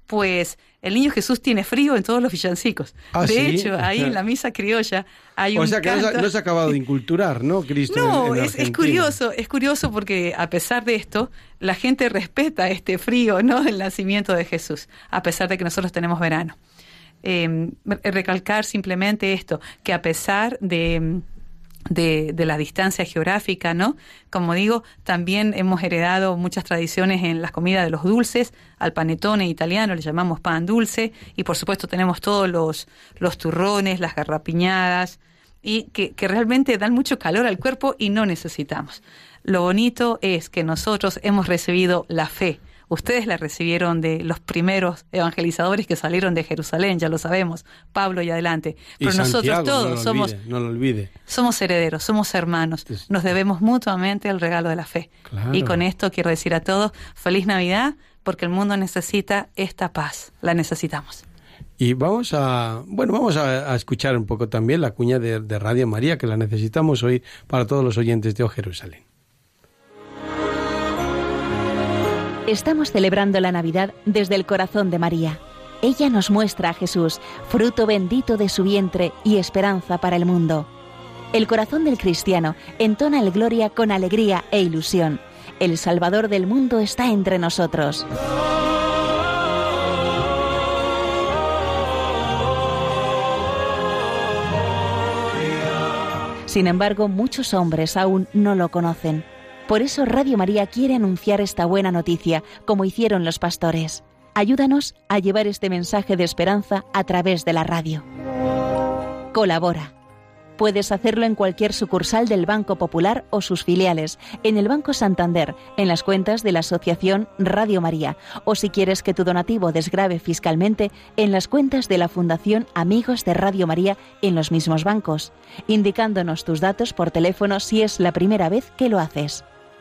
pues el niño Jesús tiene frío en todos los villancicos. ¿Ah, de sí? hecho, ahí en la misa criolla hay O un sea que no se, canto- no se ha acabado de <laughs> inculturar, ¿no, Cristo? no, en- en es, curioso, es curioso porque a pesar de esto, la gente respeta este frío, ¿no? Del nacimiento de Jesús, a pesar de que nosotros tenemos verano. Eh, recalcar simplemente esto, que a pesar de, de, la distancia geográfica, ¿no? Como digo, también hemos heredado muchas tradiciones en las comidas de los dulces, al panetone italiano le llamamos pan dulce, y por supuesto tenemos todos los, los turrones, las garrapiñadas, y que, que realmente dan mucho calor al cuerpo y no necesitamos. Lo bonito es que nosotros hemos recibido la fe. Ustedes la recibieron de los primeros evangelizadores que salieron de Jerusalén, ya lo sabemos, Pablo y adelante. Y Pero nosotros Santiago, todos no somos no lo olvide. somos herederos, somos hermanos, nos debemos mutuamente el regalo de la fe. Claro. Y con esto quiero decir a todos, feliz Navidad, porque el mundo necesita esta paz, la necesitamos. Y vamos a, bueno, vamos a, a escuchar un poco también la cuña de, de Radio María, que la necesitamos hoy para todos los oyentes de O Jerusalén. Estamos celebrando la Navidad desde el corazón de María. Ella nos muestra a Jesús, fruto bendito de su vientre y esperanza para el mundo. El corazón del cristiano entona el gloria con alegría e ilusión. El Salvador del mundo está entre nosotros. Sin embargo, muchos hombres aún no lo conocen. Por eso Radio María quiere anunciar esta buena noticia, como hicieron los pastores. Ayúdanos a llevar este mensaje de esperanza a través de la radio. Colabora. Puedes hacerlo en cualquier sucursal del Banco Popular o sus filiales, en el Banco Santander, en las cuentas de la Asociación Radio María, o si quieres que tu donativo desgrave fiscalmente, en las cuentas de la Fundación Amigos de Radio María en los mismos bancos, indicándonos tus datos por teléfono si es la primera vez que lo haces.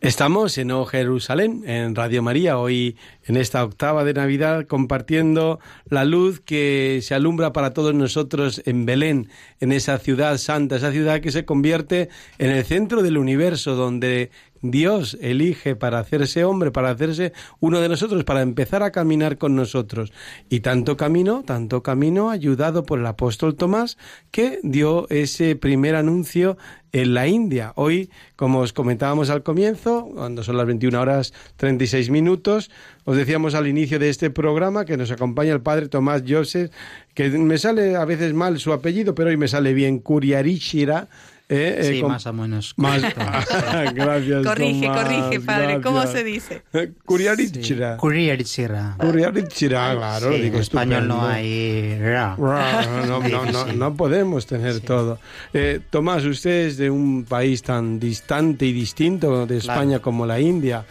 Estamos en O Jerusalén, en Radio María, hoy en esta octava de Navidad, compartiendo la luz que se alumbra para todos nosotros en Belén, en esa ciudad santa, esa ciudad que se convierte en el centro del universo, donde Dios elige para hacerse hombre, para hacerse uno de nosotros, para empezar a caminar con nosotros. Y tanto camino, tanto camino, ayudado por el apóstol Tomás, que dio ese primer anuncio en la India. Hoy, como os comentábamos al comienzo, cuando son las 21 horas 36 minutos, os decíamos al inicio de este programa que nos acompaña el padre Tomás Joseph, que me sale a veces mal su apellido, pero hoy me sale bien, Curiarishira. Eh, eh, Sí, con- más o menos. más- <laughs> <laughs> gracias. Corrige, Tomás, corrige, padre, ¿cómo se dice? Curiarichira. Curiaricira. Curiarichira, claro, Sí, en español no hay ra. Ra, No, no, no, podemos tener todo. Eh, Tomás, usted es de un país tan distante y distinto de Claro. España como la India.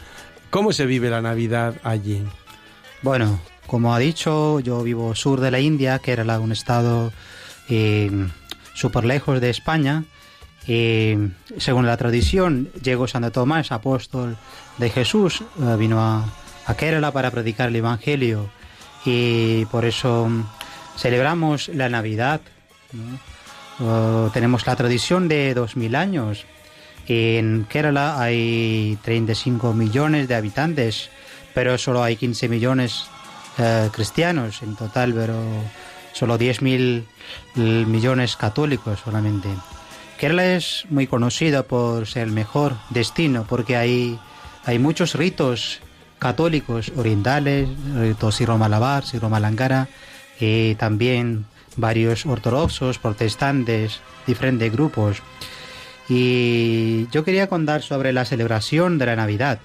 ¿Cómo se vive la Navidad allí? Bueno, como ha dicho, yo vivo sur de la India, que era un estado eh, súper lejos de España. Y según la tradición, llegó Santo Tomás, apóstol de Jesús, eh, vino a, Kerala para predicar el Evangelio. Y por eso mm, celebramos la Navidad. Eh, tenemos la tradición de 2000 años. En Kerala hay 35 millones de habitantes, pero solo hay 15 millones eh, cristianos en total, pero solo 10 mil millones católicos solamente. Kerala es muy conocido por ser el mejor destino porque hay, hay muchos ritos católicos orientales, rito Siro Malabar, Siro Malangara, y también varios ortodoxos, protestantes, diferentes grupos. Y yo quería contar sobre la celebración de la Navidad,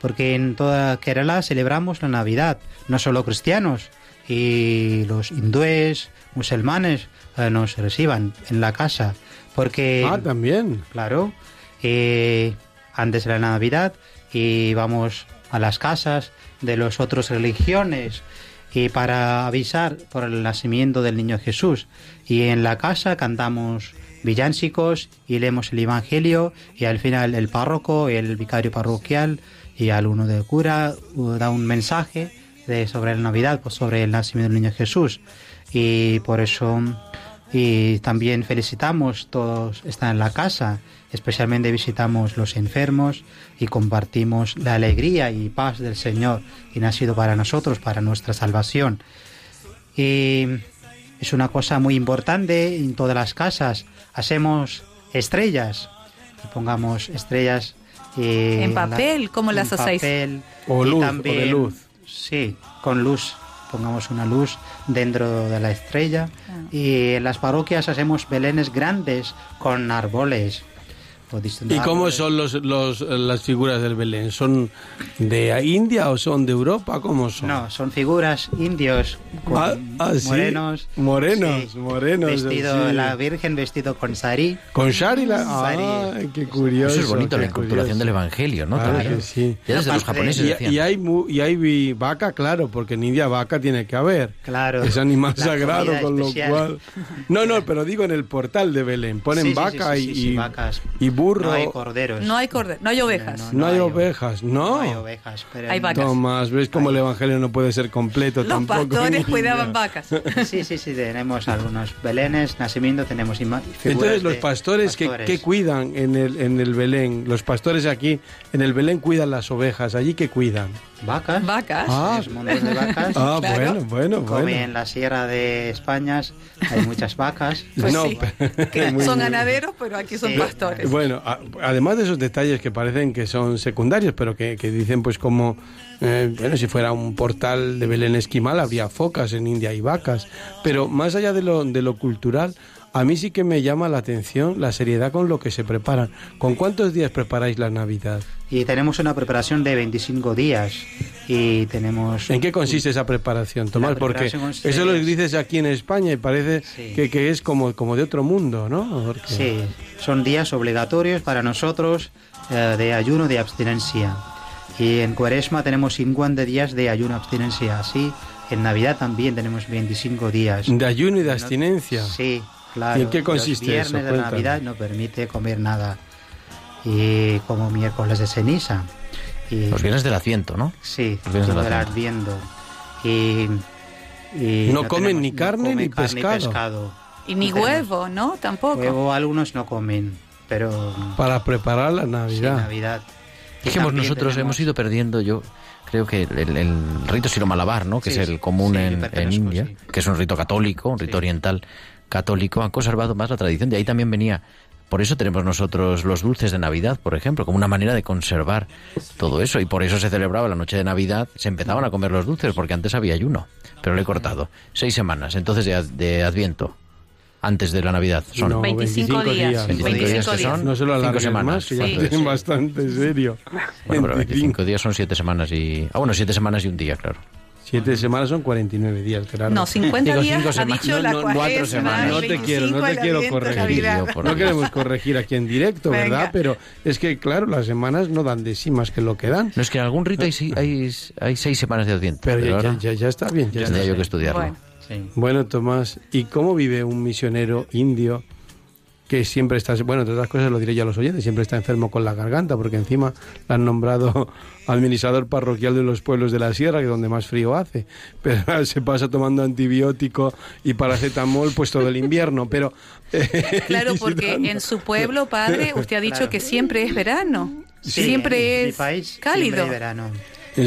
porque en toda Kerala celebramos la Navidad, no solo cristianos, y los hindúes, musulmanes eh, nos reciban en la casa, porque... Ah, también. Claro, eh, antes de la Navidad y vamos a las casas de las otras religiones y para avisar por el nacimiento del niño Jesús. Y en la casa cantamos villancicos y leemos el Evangelio y al final el párroco, el vicario parroquial y al uno del cura uh, da un mensaje de, sobre la Navidad, pues sobre el nacimiento del niño Jesús. Y por eso y también felicitamos todos están en la casa, especialmente visitamos los enfermos y compartimos la alegría y paz del Señor que ha sido para nosotros, para nuestra salvación. Y es una cosa muy importante en todas las casas. Hacemos estrellas, y pongamos estrellas eh, En papel, la- ¿cómo las en hacéis? papel O luz, o de también- luz. Sí, con luz. Pongamos una luz dentro de la estrella. Y en las parroquias hacemos belenes grandes con árboles. ¿Y cómo son los, los, las figuras del Belén? ¿Son de India o son de Europa? ¿Cómo son? No, son figuras indios con Ah, ah, sí. morenos. Morenos, Sí. morenos, Vestido, sí. la Virgen vestido con sari. ¿Con Shari? la- Sari. Ay, qué curioso. Eso es bonito, la curioso. del Evangelio, ¿no? Claro También. sí. Ya desde los japoneses Y, y hay, mu- y hay vaca, claro, porque en India vaca tiene que haber. Claro. Es animal La sagrado, con especial. lo cual... No, no, pero digo en el portal de Belén. Ponen vaca sí, sí, y, sí, sí, vacas. y burro. No hay corderos. No hay cordero, no hay ovejas. No hay hay ovejas, no. No hay ovejas, pero Hay vacas. Tomás, ¿ves cómo el evangelio no puede ser completo Los tampoco? en pastores <laughs> cuidaban vacas. Sí, sí, sí, tenemos algunos belenes, nacimiento, tenemos Entonces los de pastores, que, pastores. que cuidan en el, en el Belén, los pastores aquí en el Belén cuidan las ovejas, allí que cuidan. Vacas. Vacas. Ah, Los mundos de vacas. ah Claro. bueno, bueno, Como bueno. en la sierra de España hay muchas vacas. <laughs> Pues no, sí. <laughs> pero- muy son ganaderos, pero aquí son Sí. pastores. Bueno, a- además de esos detalles que parecen que son secundarios, pero que, que dicen pues como, eh, bueno, si fuera un portal de Belén Esquimal habría focas en India y vacas, pero más allá de lo, de lo cultural, a mí sí que me llama la atención la seriedad con lo que se preparan. ¿Con cuántos días preparáis la Navidad? Y tenemos una preparación de 25 días. Y tenemos... ¿En qué consiste esa preparación, Tomás? Porque consiste- eso lo dices aquí en España y parece Sí. que, que es como, como de otro mundo, ¿no? Porque- Sí, son días obligatorios para nosotros eh, de ayuno de abstinencia. Y en Cuaresma tenemos 50 días de ayuno abstinencia. Así, en Navidad también tenemos 25 días. De ayuno y de abstinencia. Sí, claro. ¿Y en qué consiste Los viernes eso? de. Navidad no permite comer nada. Y como miércoles de ceniza. Y, Los viernes del Adviento, ¿no? Sí, los viernes del Adviento. Y, y No comen tenemos- ni carne comen ni pescado. pescado. Y ni huevo, ¿no? Tampoco. Huevo algunos no comen, pero Para preparar la sí, Navidad. Navidad. Y Dijimos, nosotros tenemos- hemos ido perdiendo, yo creo que el, el rito siro-malabar, ¿no? que Sí, es el sí, común sí, en, India, sí. que es un rito católico, un rito Sí. oriental católico, han conservado más la tradición. De ahí también venía. Por eso tenemos nosotros los dulces de Navidad, por ejemplo, como una manera de conservar todo eso. Y por eso se celebraba la noche de Navidad, se empezaban a comer los dulces, porque antes había ayuno. Pero lo he cortado. Seis semanas, entonces de, ad- de Adviento, antes de la Navidad. Son No, 25 días. 25 días, 25 que días. son No se lo cinco alarguen semanas. más, Sí. tienen bastante serio. Bueno, pero 25. 25 días son siete semanas y... Ah, bueno, siete semanas y un día, claro. Siete semanas son 49 días, claro. No, 50 Digo, días ha dicho No, la no, cuatro semanas. No te quiero, no 25, te quiero corregir. No queremos corregir aquí en directo, Venga. ¿verdad? Pero es que, claro, las semanas no dan de sí más que lo que dan. No es que en algún rito hay, si- hay, hay seis semanas de Adviento. Pero ya, ahora ya, ya- ya está bien. Ya está tendría yo que estudiarlo. Bueno, Sí. Bueno, Tomás, ¿y cómo vive un misionero indio que siempre está, bueno, entre otras cosas lo diré yo a los oyentes, siempre está enfermo con la garganta, porque encima la han nombrado <laughs> administrador parroquial de los pueblos de la sierra, que es donde más frío hace, pero <laughs> se pasa tomando antibiótico y paracetamol pues todo el invierno, pero... <laughs> Eh, claro, porque en su pueblo, padre, usted ha dicho que siempre es verano, siempre es cálido. Siempre verano.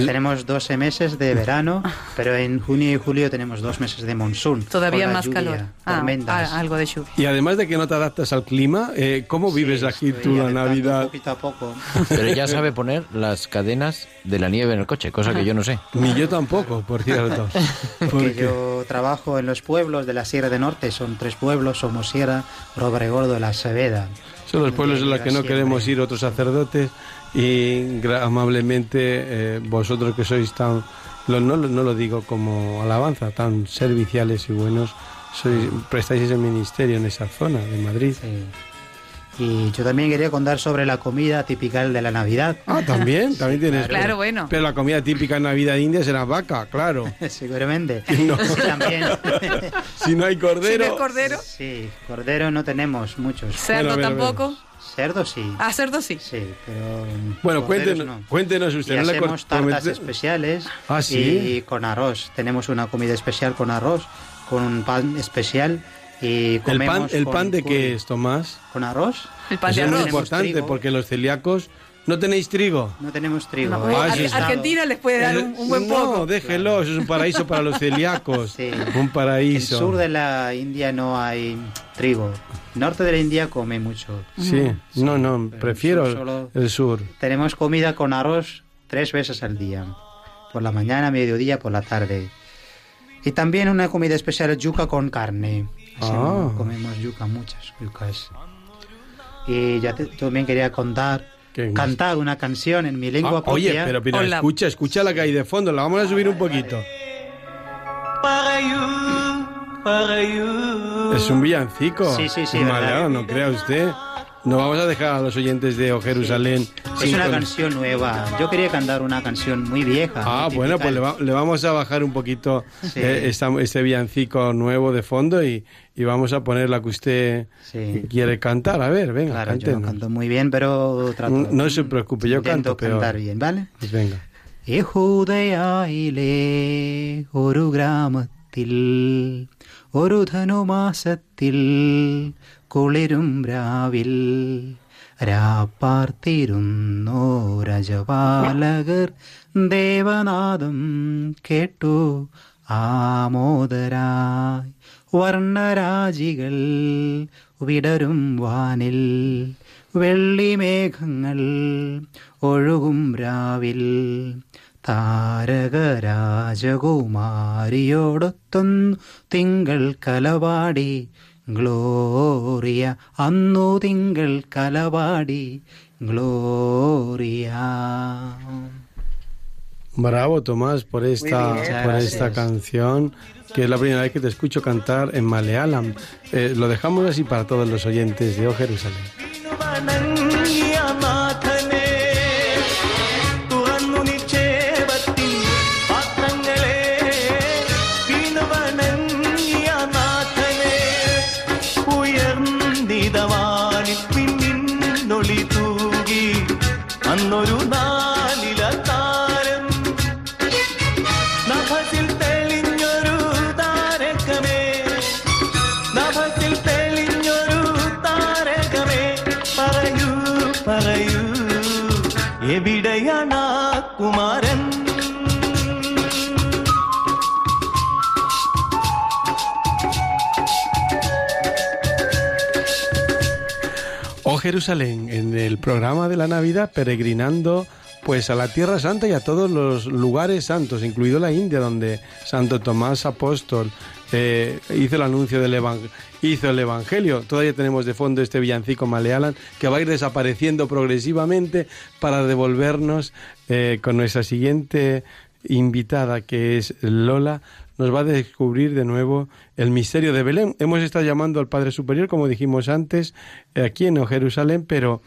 Tenemos 12 meses de verano, <laughs> pero en junio y julio tenemos dos meses de monzón. Todavía más calor. Ah, ah, algo de lluvia. Y además de que no te adaptas al clima, eh, ¿cómo vives aquí tú la Navidad? Poquito a poco. <laughs> Pero ya sabe poner las cadenas de la nieve en el coche, cosa que yo no sé. Ni yo tampoco, por cierto. <laughs> Porque yo trabajo en los pueblos de la Sierra de Norte, son tres pueblos, somos Sierra, Robregordo, La Seveda. Son los pueblos en los que no queremos ir otros sacerdotes y amablemente eh, vosotros que sois tan, no, no, lo digo como alabanza, tan serviciales y buenos, sois, prestáis ese ministerio en esa zona de Madrid. Y yo también quería contar sobre la comida típica de la Navidad. Ah, también, <laughs> también tienes. Claro, bueno. Pero la comida típica en Navidad india será vaca, claro. <laughs> Seguramente. <laughs> No. también. si no hay cordero. Si no hay cordero. Sí, cordero no tenemos muchos. Cerdo tampoco. Cerdo sí. Ah, cerdo sí. Sí, pero. Bueno, cuéntenos, cuéntenos usted. Y hacemos tartas especiales. Ah, sí. Y con arroz. Tenemos una comida especial con arroz, con un pan especial. Y comemos ¿El pan, el pan de qué es, Tomás? ¿Con arroz? El pan de arroz. Es muy importante porque los celíacos ¿No tenéis trigo? No tenemos trigo. Ah, Argentina les puede dar un, buen poco. No, déjelo, es un paraíso para los celíacos. Sí. Un paraíso. En el sur de la India no hay trigo. Norte de la India come mucho. Sí, no, no, prefiero el sur. Tenemos comida con arroz tres veces al día. Por la mañana, mediodía, por la tarde. Y también una comida especial, yuca con carne. ah. Comemos yuca, muchas yucas. Y ya también quería contar cantar una canción en mi lengua ah, Oye, pero, escucha, escucha la que hay de fondo, la vamos a subir un poquito. Es un villancico. Sí, sí, sí. no crea usted. No vamos a dejar a los oyentes de O Jerusalén. Es una canción nueva. Yo quería cantar una canción muy vieja. Ah, bueno, pues le, vamos a bajar un poquito eh, este villancico nuevo de fondo y, vamos a poner la que usted quiere cantar. A ver, venga, claro, yo no canto muy bien, pero trato. No, se preocupe, yo canto peor. cantar bien, ¿vale? Pues venga. ഒരു ധനുമാസത്തിൽ കുളിരും രാവിൽ. രാപ്പാർത്തിരുന്നോരജപാലകർ ദേവനാദം കേട്ടു ആമോദരായി. വർണരാജികൾ വിടരും വാനിൽ. വെള്ളിമേഘങ്ങൾ ഒഴുകും രാവിൽ. താരകരാജകുമാരിയോടൊത്തൊന്നു തിങ്കൾ കലവാടി ഗ്ലോറിയ അന്നു തിങ്കൾ കലവാടി Gloria Bravo Tomás por esta, por esta canción, que es la primera vez que te escucho cantar en Malealam. Eh, lo dejamos así para todos los oyentes de O Jerusalén. Jerusalén, en el programa de la Navidad, peregrinando pues a la Tierra Santa y a todos los lugares santos, incluido la India, donde Santo Tomás Apóstol eh, hizo el anuncio del evangelio, hizo el Evangelio. Todavía tenemos de fondo este villancico malealan que va a ir desapareciendo progresivamente para devolvernos eh, con nuestra siguiente invitada, que es Lola, nos va a descubrir de nuevo el misterio de Belén. Hemos estado llamando al Padre Superior, como dijimos antes, eh, aquí en Jerusalén, pero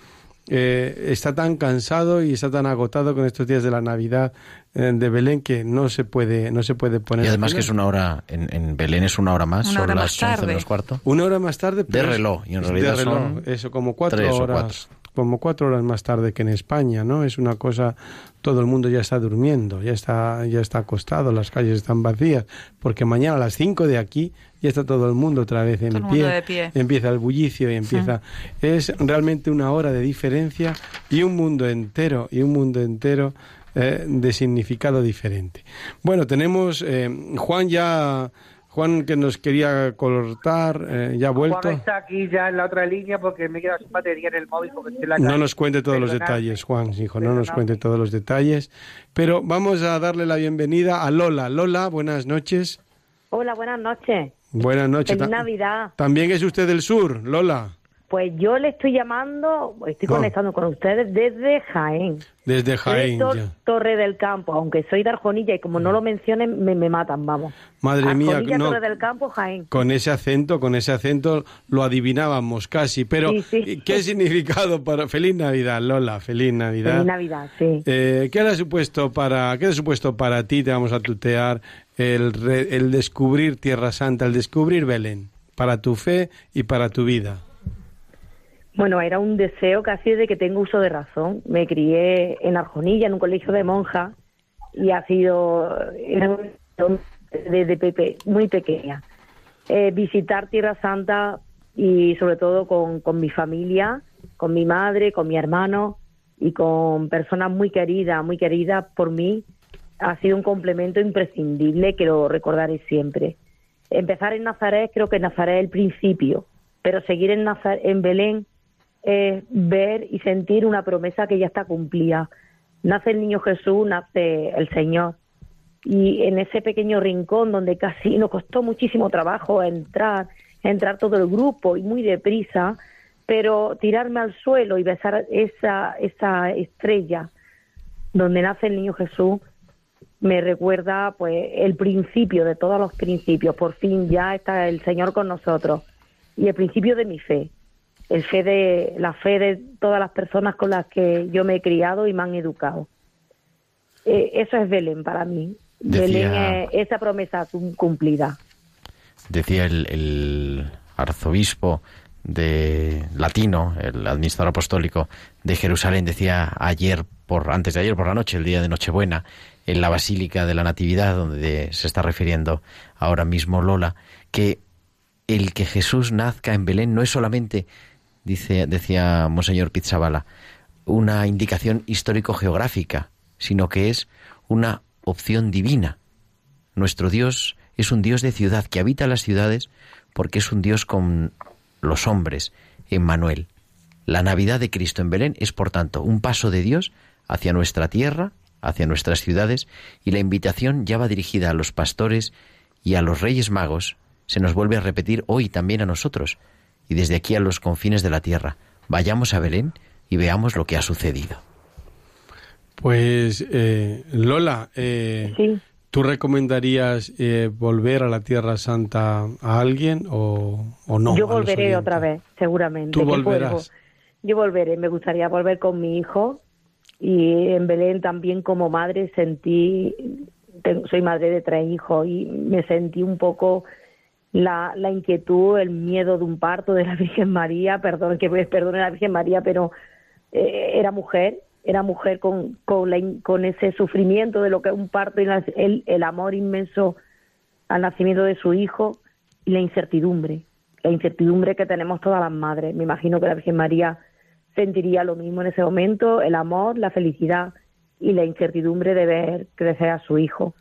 eh, está tan cansado y está tan agotado con estos días de la Navidad eh, de Belén que no se puede no se puede poner. Y además que es una hora en, Belén es una hora más, una son hora las más 11 menos cuarto. Una hora más tarde. de reloj y en realidad son eso como cuatro horas, como cuatro horas más tarde que en España, ¿no? Es una cosa todo el mundo ya está durmiendo, ya está ya está acostado, las calles están vacías, porque mañana a las cinco de aquí ya está todo el mundo otra vez en pie, mundo de pie. empieza el bullicio y empieza es realmente una hora de diferencia y un mundo entero y un mundo entero eh, de significado diferente. Bueno, tenemos eh, Juan ya Juan que nos quería cortar, eh, ya ha vuelto. Juan está aquí ya en la otra línea porque me he quedado sin batería en el móvil porque estoy en la No nos cuente todos los detalles, Juan, hijo, no nos cuente todos los detalles. Pero vamos a darle la bienvenida a Lola. Lola, buenas noches. Hola, buenas noches. Buenas noches. Feliz Ta- Navidad. También es usted del sur, Lola, Pues yo le estoy llamando, estoy No. conectando con ustedes desde Jaén. desde Jaén. Soy Tor- ya. Torre del Campo, aunque soy de Arjonilla y como no lo mencionen me, me matan, vamos. Madre mía, no, Torre del Campo, Jaén. con ese acento, con ese acento lo adivinábamos casi. Pero, Sí, sí. ¿qué <laughs> significado para... Feliz Navidad, Lola, feliz Navidad. Feliz Navidad, sí. Eh, ¿qué, ha supuesto para, ¿Qué ha supuesto para ti, te vamos a tutear, el, re- el descubrir Tierra Santa, el descubrir Belén, para tu fe y para tu vida? Bueno, era un deseo casi desde que tengo uso de razón. Me crié en Arjonilla, en un colegio de monjas, y ha sido desde pepe, muy pequeña. Eh, visitar Tierra Santa y sobre todo con, mi familia, con mi madre, con mi hermano y con personas muy queridas, muy queridas por mí, ha sido un complemento imprescindible que lo recordaré siempre. Empezar en Nazaret, creo que Nazaret es el principio, pero seguir en, Naza- en Belén es ver y sentir una promesa que ya está cumplida. Nace el niño Jesús, nace el Señor. Y en ese pequeño rincón donde casi nos costó muchísimo trabajo entrar, entrar todo el grupo y muy deprisa, pero tirarme al suelo y besar esa, esa estrella donde nace el niño Jesús, me recuerda pues el principio de todos los principios. Por fin ya está el Señor con nosotros. Y el principio de mi fe. El fe de, la fe de todas las personas con las que yo me he criado y me han educado. Eh, eso es Belén para mí. Decía- Belén es esa promesa cum- cumplida. Decía el, el arzobispo de latino, el administrador apostólico de Jerusalén, decía ayer por antes de ayer por la noche, el día de Nochebuena, en la Basílica de la Natividad, donde se está refiriendo ahora mismo Lola, que el que Jesús nazca en Belén no es solamente, dice, decía Monseñor Pizzabala, una indicación histórico-geográfica, sino que es una opción divina. Nuestro Dios es un Dios de ciudad que habita las ciudades porque es un Dios con los hombres, Emmanuel. La Navidad de Cristo en Belén es, por tanto, un paso de Dios hacia nuestra tierra, hacia nuestras ciudades, y la invitación ya va dirigida a los pastores y a los reyes magos, se nos vuelve a repetir hoy también a nosotros, y desde aquí a los confines de la tierra. Vayamos a Belén y veamos lo que ha sucedido. Pues eh, Lola, eh, Sí. ¿tú recomendarías eh, volver a la Tierra Santa a alguien o, o no? yo volveré otra vez, seguramente. Tú volverás. vuelvo. Yo volveré. Me gustaría volver con mi hijo y en Belén también como madre sentí, tengo- soy madre de tres hijos y me sentí un poco la, la inquietud, el miedo de un parto de la <laughs> Virgen María, perdón que perdone la Virgen María, pero eh, era mujer, era mujer con, con, la con ese sufrimiento de lo que es un parto y la- el amor inmenso al nacimiento de su hijo y la incertidumbre, la incertidumbre que tenemos todas las madres. Me imagino que la Virgen María sentiría lo mismo en ese momento, el amor, la felicidad y la incertidumbre de ver crecer a su hijo.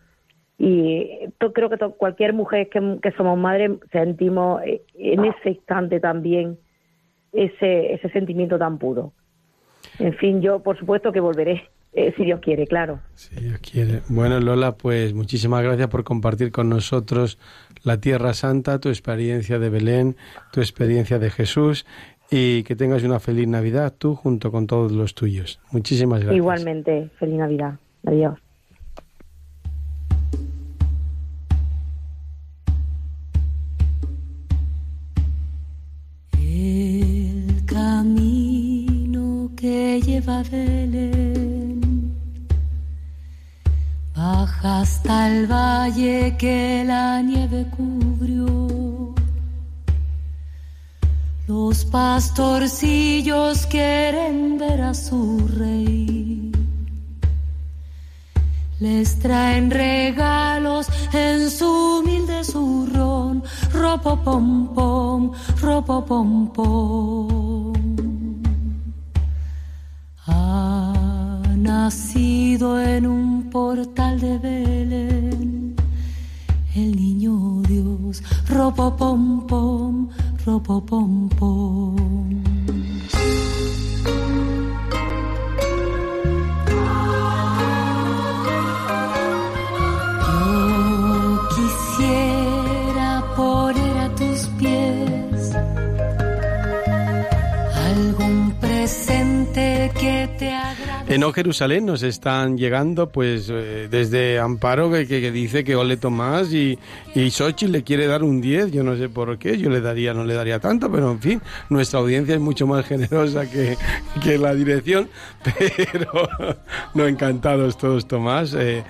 Y creo que to- cualquier mujer que, que somos madres sentimos eh, en ese instante también ese, ese sentimiento tan puro. En fin, yo por supuesto que volveré, eh, si Dios quiere, claro. Si Dios quiere. Bueno, Lola, pues muchísimas gracias por compartir con nosotros la Tierra Santa, tu experiencia de Belén, tu experiencia de Jesús y que tengas una feliz Navidad tú junto con todos los tuyos. Muchísimas gracias. Igualmente, feliz Navidad. Adiós. A Belén hasta el valle que la nieve cubrió. Los pastorcillos quieren ver a su rey. Les traen regalos en su humilde zurrón, ropo pom pom, ropo pom pom. Ha nacido en un portal de Belén. El niño Dios, ropo pom pom, ropo pom agrade. En O Jerusalén nos están llegando, pues, eh, desde Amparo, que, dice que ole Tomás y, y Xochitl le quiere dar un 10, yo no sé por qué, yo le daría, no le daría tanto, pero en fin, nuestra audiencia es mucho más <laughs> generosa que, que la dirección, <laughs> pero no encantados todos, Tomás. eh,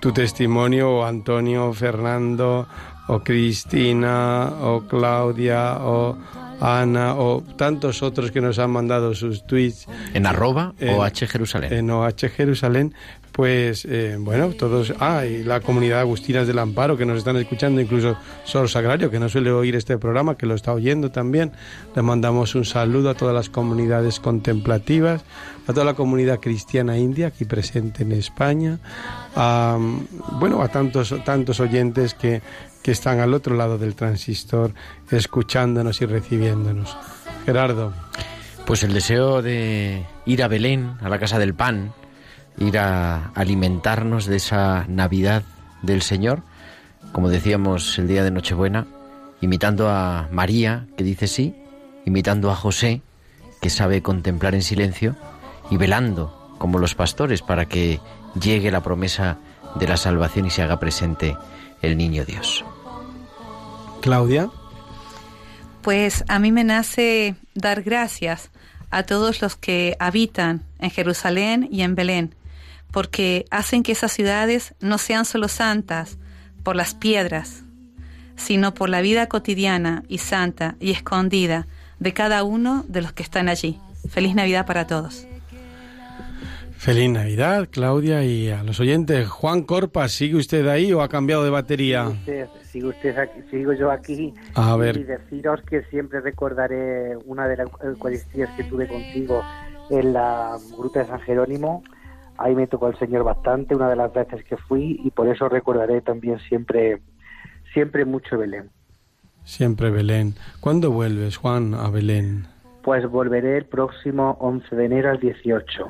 tu testimonio, Antonio, Fernando, o Cristina, o Claudia, o Ana, o tantos otros que nos han mandado sus tweets. En arroba En- OH Jerusalén. En OH Jerusalén, pues eh, bueno, todos. Ah, y la comunidad Agustinas del Amparo que nos están escuchando, incluso Sor Sagrario, que no suele oír este programa, que lo está oyendo también. Le mandamos un saludo a todas las comunidades contemplativas, a toda la comunidad cristiana india aquí presente en España, a, bueno, a tantos, tantos oyentes que, que están al otro lado del transistor, escuchándonos y recibiéndonos. Gerardo. Pues el deseo de ir a Belén, a la casa del pan, ir a alimentarnos de esa Navidad del Señor, como decíamos el día de Nochebuena, imitando a María, que dice sí, imitando a José, que sabe contemplar en silencio, y velando, como los pastores, para que llegue la promesa de la salvación y se haga presente el niño Dios. Claudia. Pues a mí me nace dar gracias a todos los que habitan en Jerusalén y en Belén, porque hacen que esas ciudades no sean solo santas por las piedras, sino por la vida cotidiana y santa y escondida de cada uno de los que están allí. Feliz Navidad para todos. Feliz Navidad, Claudia, y a los oyentes. Juan Corpa, ¿sigue usted ahí o ha cambiado de batería? Usted- sigo, usted aquí- sigo yo aquí A ver. y deciros que siempre recordaré una de las Eucaristías que tuve contigo en la gruta de San Jerónimo. Ahí me tocó el Señor bastante, una de las veces que fui, y por eso recordaré también siempre, siempre mucho Belén. Siempre Belén. ¿Cuándo vuelves, Juan, a Belén? Pues volveré el próximo 11 de enero al 18.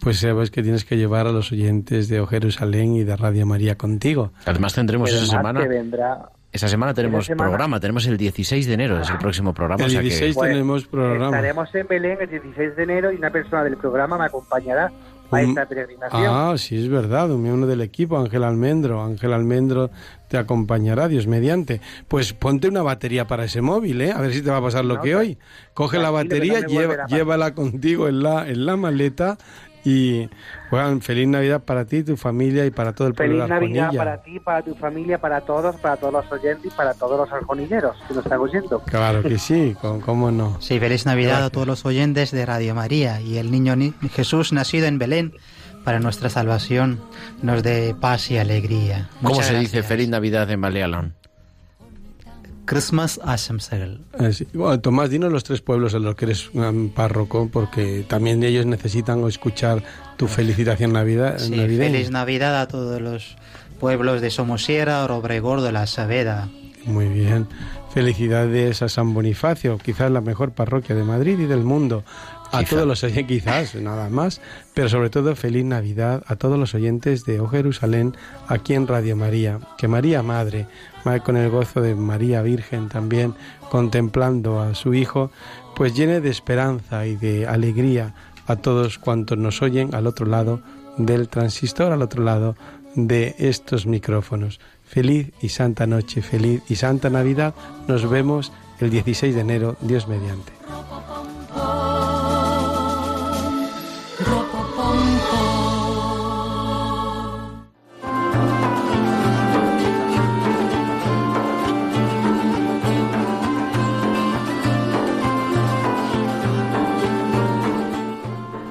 Pues sabes que tienes que llevar a los oyentes de O Jerusalén y de Radio María contigo. Además tendremos esa semana... vendrá Esa semana tenemos semana- programa, tenemos el 16 de enero, es el próximo programa. El o sea que- 16 Pues, tenemos programa. Estaremos en Belén el 16 de enero y una persona del programa me acompañará a esta peregrinación. Ah, sí, es verdad, un miembro del equipo, Ángel Almendro. Ángel Almendro te acompañará, Dios mediante. Pues ponte una batería para ese móvil, ¿eh? A ver si te va a pasar lo No, que hoy. Coge la batería, no lleva- llévala contigo en la, en la maleta y, Juan, feliz Navidad para ti, tu familia y para todo el pueblo Feliz de Navidad para ti, para tu familia, para todos, para todos los oyentes y para todos los arjonineros que nos están oyendo. Claro que sí, <laughs> con- cómo no. Sí, feliz Navidad a todos los oyentes de Radio María y el niño ni- Jesús nacido en Belén para nuestra salvación nos dé paz y alegría. ¿Cómo Muchas se dice gracias. Feliz Navidad en Balealón? Christmas Asemsegel. Eh, sí. Bueno, Tomás, dinos los tres pueblos en los que eres um, párroco, porque también ellos necesitan escuchar tu felicitación Navidad, Sí, navideña. feliz Navidad a todos los pueblos de Somosierra, Orobregor de la Sabeda. Muy bien. Felicidades a San Bonifacio, quizás la mejor parroquia de Madrid y del mundo. A Quizá. todos los oyentes, quizás, nada más, pero sobre todo feliz Navidad a todos los oyentes de O Jerusalén aquí en Radio María. Que María Madre, ma- con el gozo de María Virgen también, contemplando a su Hijo, pues llene de esperanza y de alegría a todos cuantos nos oyen al otro lado del transistor, al otro lado de estos micrófonos. Feliz y santa noche, feliz y santa Navidad. Nos vemos el 16 de enero, Dios mediante.